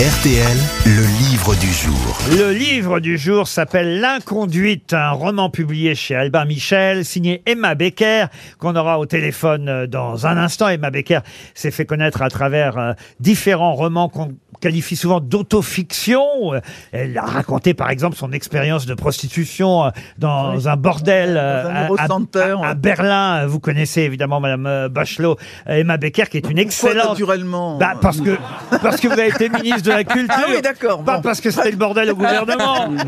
RTL, le livre du jour. Le livre du jour s'appelle L'inconduite, un roman publié chez Albin Michel, signé Emma Becker, qu'on aura au téléphone euh, dans un instant. Emma Becker s'est fait connaître à travers euh, différents romans qualifie souvent d'autofiction. Elle a raconté par exemple son expérience de prostitution euh, dans un bordel euh, un à- Eurocenter, à, à ouais. Berlin. Vous connaissez évidemment Madame euh, Bachelot, euh, Emma Becker, qui est une excellente... naturellement Bah, parce que parce que vous avez été ministre de la culture. Ah oui, d'accord, Pas bon. parce que c'était le bordel au gouvernement.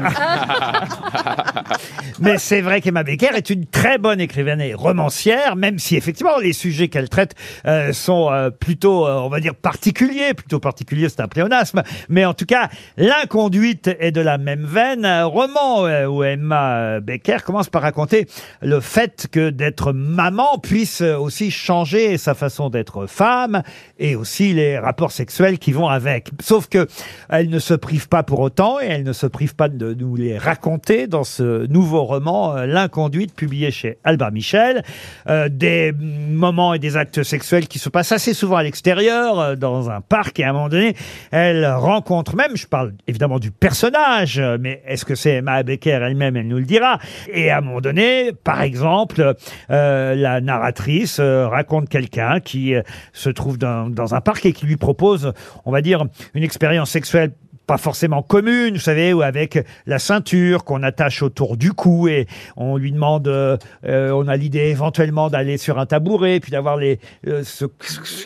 Mais c'est vrai qu'Emma Becker est une très bonne écrivaine et romancière, même si effectivement les sujets qu'elle traite euh, sont euh, plutôt, euh, on va dire, particuliers. Plutôt particuliers, c'est un Mais en tout cas, l'inconduite est de la même veine. Un roman euh, où Emma euh, Becker commence par raconter le fait que d'être maman puisse aussi changer sa façon d'être femme et aussi les rapports sexuels qui vont avec. Sauf que elle ne se prive pas pour autant et elle ne se prive pas de nous les raconter dans ce nouveau roman euh, L'inconduite publié chez Albin Michel. Des moments et des actes sexuels qui se passent assez souvent à l'extérieur, dans un parc et à un moment donné, elle rencontre même, je parle évidemment du personnage, mais est-ce que c'est Emma Becker elle-même, elle nous le dira. Et à un moment donné, par exemple, euh, la narratrice euh, raconte quelqu'un qui euh, se trouve dans un parc et qui lui propose, on va dire, une expérience sexuelle pas forcément commune, vous savez, ou avec la ceinture qu'on attache autour du cou et on lui demande, euh, euh, on a l'idée éventuellement d'aller sur un tabouret, puis d'avoir les euh, ce-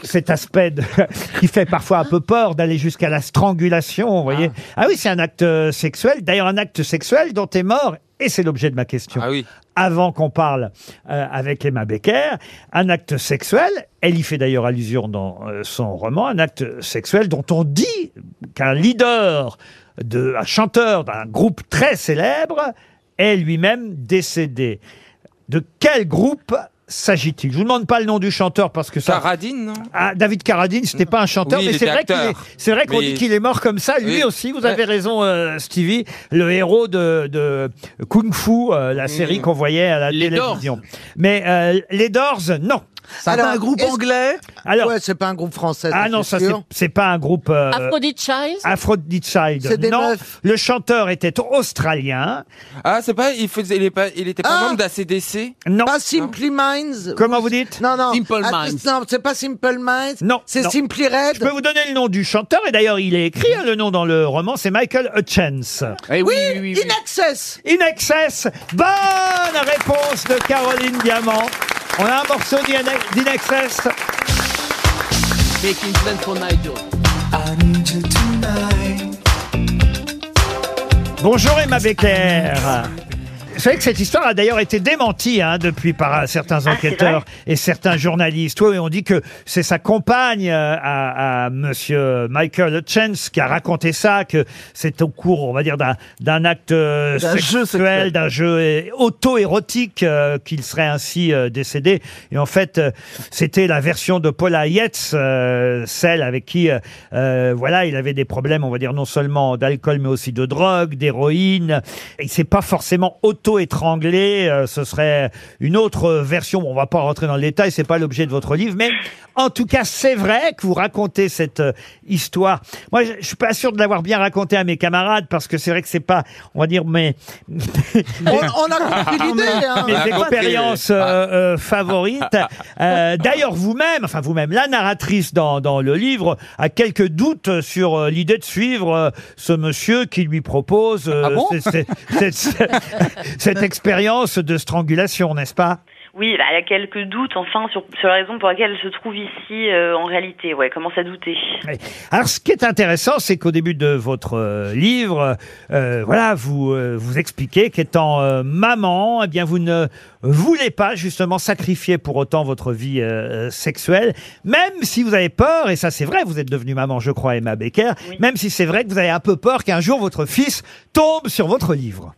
cet aspect de- qui fait parfois un peu peur, d'aller jusqu'à la strangulation, vous voyez. Ah, oui, c'est un acte euh, sexuel, d'ailleurs un acte sexuel dont est mort, et c'est l'objet de ma question Ah oui. avant qu'on parle euh, avec Emma Becker, un acte sexuel, elle y fait d'ailleurs allusion dans euh, son roman, un acte sexuel dont on dit qu'un leader, de, un chanteur d'un groupe très célèbre est lui-même décédé. De quel groupe s'agit-il? Je vous demande pas le nom du chanteur parce que ça... Caradine, non? Ah, David Carradine, c'était pas un chanteur, Oui, mais il c'est était vrai qu'il est- acteur. c'est vrai qu'on Mais- dit qu'il est mort comme ça. Lui Oui. aussi, vous avez raison, euh, Stevie, le héros de, de Kung Fu, euh, la série qu'on voyait à la Les télévision. Mais euh, Les Doors, non. C'est un groupe est-ce- anglais Alors, ouais, c'est pas un groupe français. ah ça, non, ça c'est sûr. c'est pas un groupe. euh, Aphrodite Child Aphrodite Child. C'est des non, meufs. le chanteur était australien. Ah, c'est pas, il faisait, il est pas, il était pas Ah membre d'ACDC Non. Pas Simply Minds. Comment vous dites Non, non. Simple Minds. Non, c'est pas Simple Minds. Non, C'est non. Simply Je peux Red. vous donner le nom du chanteur et d'ailleurs il est écrit hein, le nom dans le roman, c'est Michael Hutchence. Eh Oui, oui, oui, oui. In Excess. In Excess. Bonne réponse de Caroline Diamant. On a un morceau d'In d'In Excess. Making plans for Nigel. Bonjour Emma Becker. Vous savez que cette histoire a d'ailleurs été démentie hein, depuis par euh, certains enquêteurs et certains journalistes. Oui, on dit que c'est sa compagne euh, à, à Monsieur Michael Hutchence qui a raconté ça, que c'est au cours, on va dire, d'un d'un acte euh, D'un jeu sexuel, sexuel. d'un jeu euh, auto-érotique euh, qu'il serait ainsi euh, décédé. Et en fait, euh, c'était la version de Paula Yates, euh, celle avec qui, euh, euh, voilà, il avait des problèmes, on va dire, non seulement d'alcool, mais aussi de drogue, d'héroïne. Il s'est pas forcément auto-étranglé. euh, ce serait une autre version. Bon, on va pas rentrer dans le détail, c'est pas l'objet de votre livre, mais en tout cas, c'est vrai que vous racontez cette euh, histoire. Moi, je, je suis pas sûr de l'avoir bien raconté à mes camarades parce que c'est vrai que c'est pas, on va dire, mes On, on a compris l'idée. Hein. mes expériences euh, euh, favorites. Euh, D'ailleurs, vous-même, enfin vous-même, la narratrice dans, dans le livre a quelques doutes sur euh, l'idée de suivre euh, ce monsieur qui lui propose euh, Ah bon? c'est- c'est- cette, cette expérience de strangulation, n'est-ce pas? Oui, bah, il y a quelques doutes, enfin, sur, sur la raison pour laquelle elle se trouve ici euh, en réalité. Ouais, commence à douter. Oui. Alors, ce qui est intéressant, c'est qu'au début de votre euh, livre, euh, voilà, vous euh, vous expliquez qu'étant euh, maman, eh bien, vous ne voulez pas justement sacrifier pour autant votre vie euh, sexuelle, même si vous avez peur. Et ça, c'est vrai. Vous êtes devenue maman, je crois, Emma Becker. Oui. Même si c'est vrai que vous avez un peu peur qu'un jour votre fils tombe sur votre livre.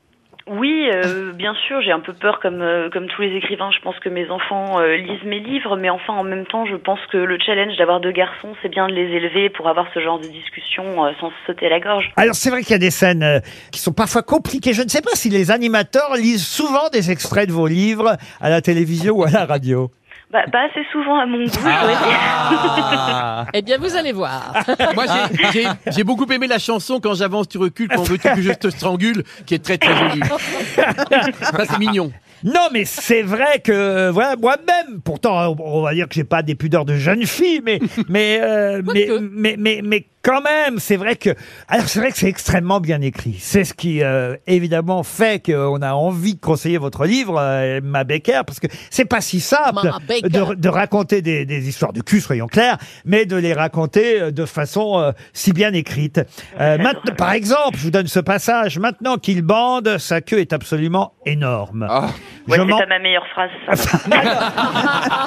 Oui, euh, bien sûr, j'ai un peu peur comme euh, comme tous les écrivains. Je pense que mes enfants euh, lisent mes livres, mais enfin en même temps, je pense que le challenge d'avoir deux garçons, c'est bien de les élever pour avoir ce genre de discussion sans se sauter la gorge. Alors c'est vrai qu'il y a des scènes qui sont parfois compliquées. Je ne sais pas si les animateurs lisent souvent des extraits de vos livres à la télévision ou à la radio. Bah, pas assez souvent à mon goût, je dois dire. Ah. Eh bien, vous allez voir. Moi, j'ai- j'ai- j'ai beaucoup aimé la chanson Quand j'avance, tu recules, quand veux-tu que je te strangule, qui est très très jolie. Ça, c'est mignon. Non, mais c'est vrai que euh, voilà moi-même. Pourtant, on va dire que j'ai pas des pudeurs de jeune fille, mais mais euh, mais, Quoique. mais mais mais quand même, c'est vrai que alors c'est vrai que c'est extrêmement bien écrit. C'est ce qui euh, évidemment fait qu'on a envie de conseiller votre livre, euh, Emma Becker, parce que c'est pas si simple Becker. de, de raconter des, des histoires de cul, soyons clairs, mais de les raconter euh, de façon euh, si bien écrite. Euh, maintenant, par exemple, je vous donne ce passage. Maintenant qu'il bande, sa queue est absolument énorme. Ah. Ouais, Je c'est pas ma meilleure phrase. ça.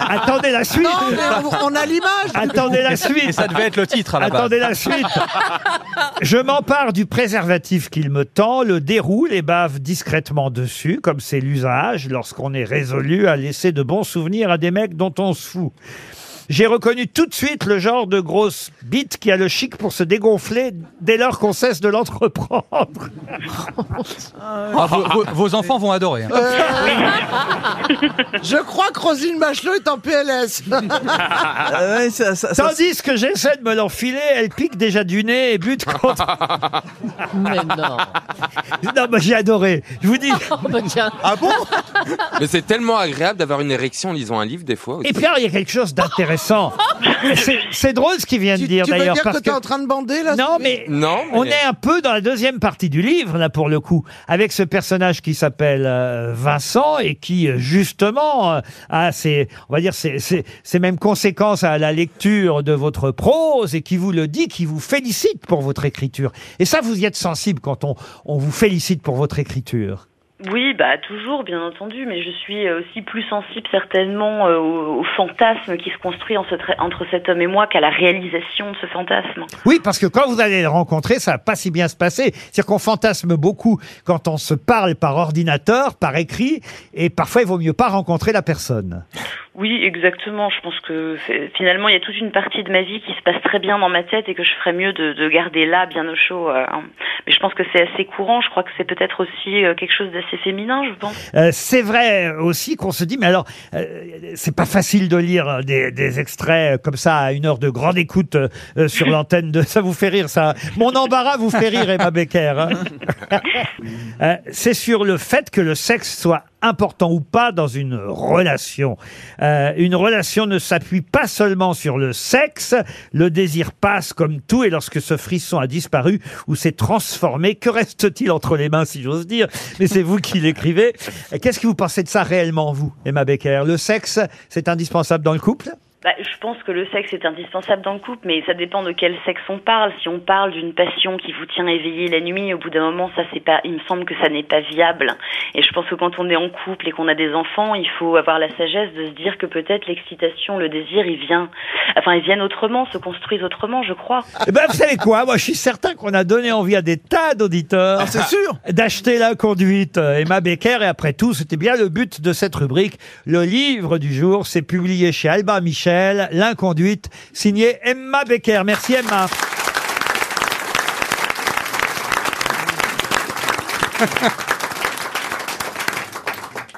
Attendez la suite. Non, mais on, on a l'image. Attendez la suite. Et ça devait être le titre à la base. Attendez la suite. Je m'empare du préservatif qu'il me tend, le déroule et bave discrètement dessus, comme c'est l'usage lorsqu'on est résolu à laisser de bons souvenirs à des mecs dont on se fout. J'ai reconnu tout de suite le genre de grosse bite qui a le chic pour se dégonfler dès lors qu'on cesse de l'entreprendre. Ah, vos, vos- vos enfants vont adorer. hein. Je crois que Rosine Bachelot est en PLS. Tandis que j'essaie de me l'enfiler, elle pique déjà du nez et bute contre... Mais non. Non, mais j'ai adoré. Je vous dis... Oh, bah, tiens. Mais c'est tellement agréable d'avoir une érection en lisant un livre des fois. aussi. Et puis alors, il y a quelque chose d'intéressant. C'est- C'est drôle ce qu'il vient de dire tu veux d'ailleurs. dire que parce t'es en train de bander là Non, mais Non, mais- on est un peu dans la deuxième partie du livre, là, pour le coup, avec ce personnage qui s'appelle euh, Vincent et qui, euh, justement, euh, a ses, on va dire, ses, ses- ses mêmes conséquences à la lecture de votre prose et qui vous le dit, qui vous félicite pour votre écriture. Et ça, vous y êtes sensible quand on, on vous félicite pour votre écriture. Oui, bah toujours, bien entendu, mais je suis euh, aussi plus sensible certainement euh, au, fantasme qui se construit entre cet homme et moi qu'à la réalisation de ce fantasme. Oui, parce que quand vous allez le rencontrer, ça va pas si bien se passer. C'est-à-dire qu'on fantasme beaucoup quand on se parle par ordinateur, par écrit, et parfois il vaut mieux pas rencontrer la personne. Oui, exactement. Je pense que finalement, il y a toute une partie de ma vie qui se passe très bien dans ma tête et que je ferais mieux de, de garder là, bien au chaud. euh, hein. Mais je pense que c'est assez courant. Je crois que c'est peut-être aussi euh, quelque chose d'assez féminin, je pense. Euh, c'est vrai aussi qu'on se dit, mais alors, euh, c'est pas facile de lire des, des extraits comme ça à une heure de grande écoute euh, sur l'antenne de. Ça vous fait rire, ça Mon embarras vous fait rire, Emma Becker. hein Euh, c'est sur le fait que le sexe soit important ou pas dans une relation. Euh, une relation ne s'appuie pas seulement sur le sexe, le désir passe comme tout et lorsque ce frisson a disparu ou s'est transformé, que reste-t-il entre les mains si j'ose dire? Mais c'est vous qui l'écrivez. Qu'est-ce que vous pensez de ça réellement, vous, Emma Becker? Le sexe, c'est indispensable dans le couple? Bah, je pense que le sexe est indispensable dans le couple, mais ça dépend de quel sexe on parle. Si on parle d'une passion qui vous tient éveillé la nuit, au bout d'un moment, ça c'est pas. Il me semble que ça n'est pas viable. Et je pense que quand on est en couple et qu'on a des enfants, il faut avoir la sagesse de se dire que peut-être l'excitation, le désir, il vient. Enfin, ils viennent autrement, se construisent autrement, je crois. Eh ben, vous savez quoi? Moi, je suis certain qu'on a donné envie à des tas d'auditeurs c'est sûr. d'acheter la conduite Emma Becker. Et après tout, c'était bien le but de cette rubrique. Le livre du jour, c'est publié chez Albin L'inconduite, signé Emma Becker. Merci Emma.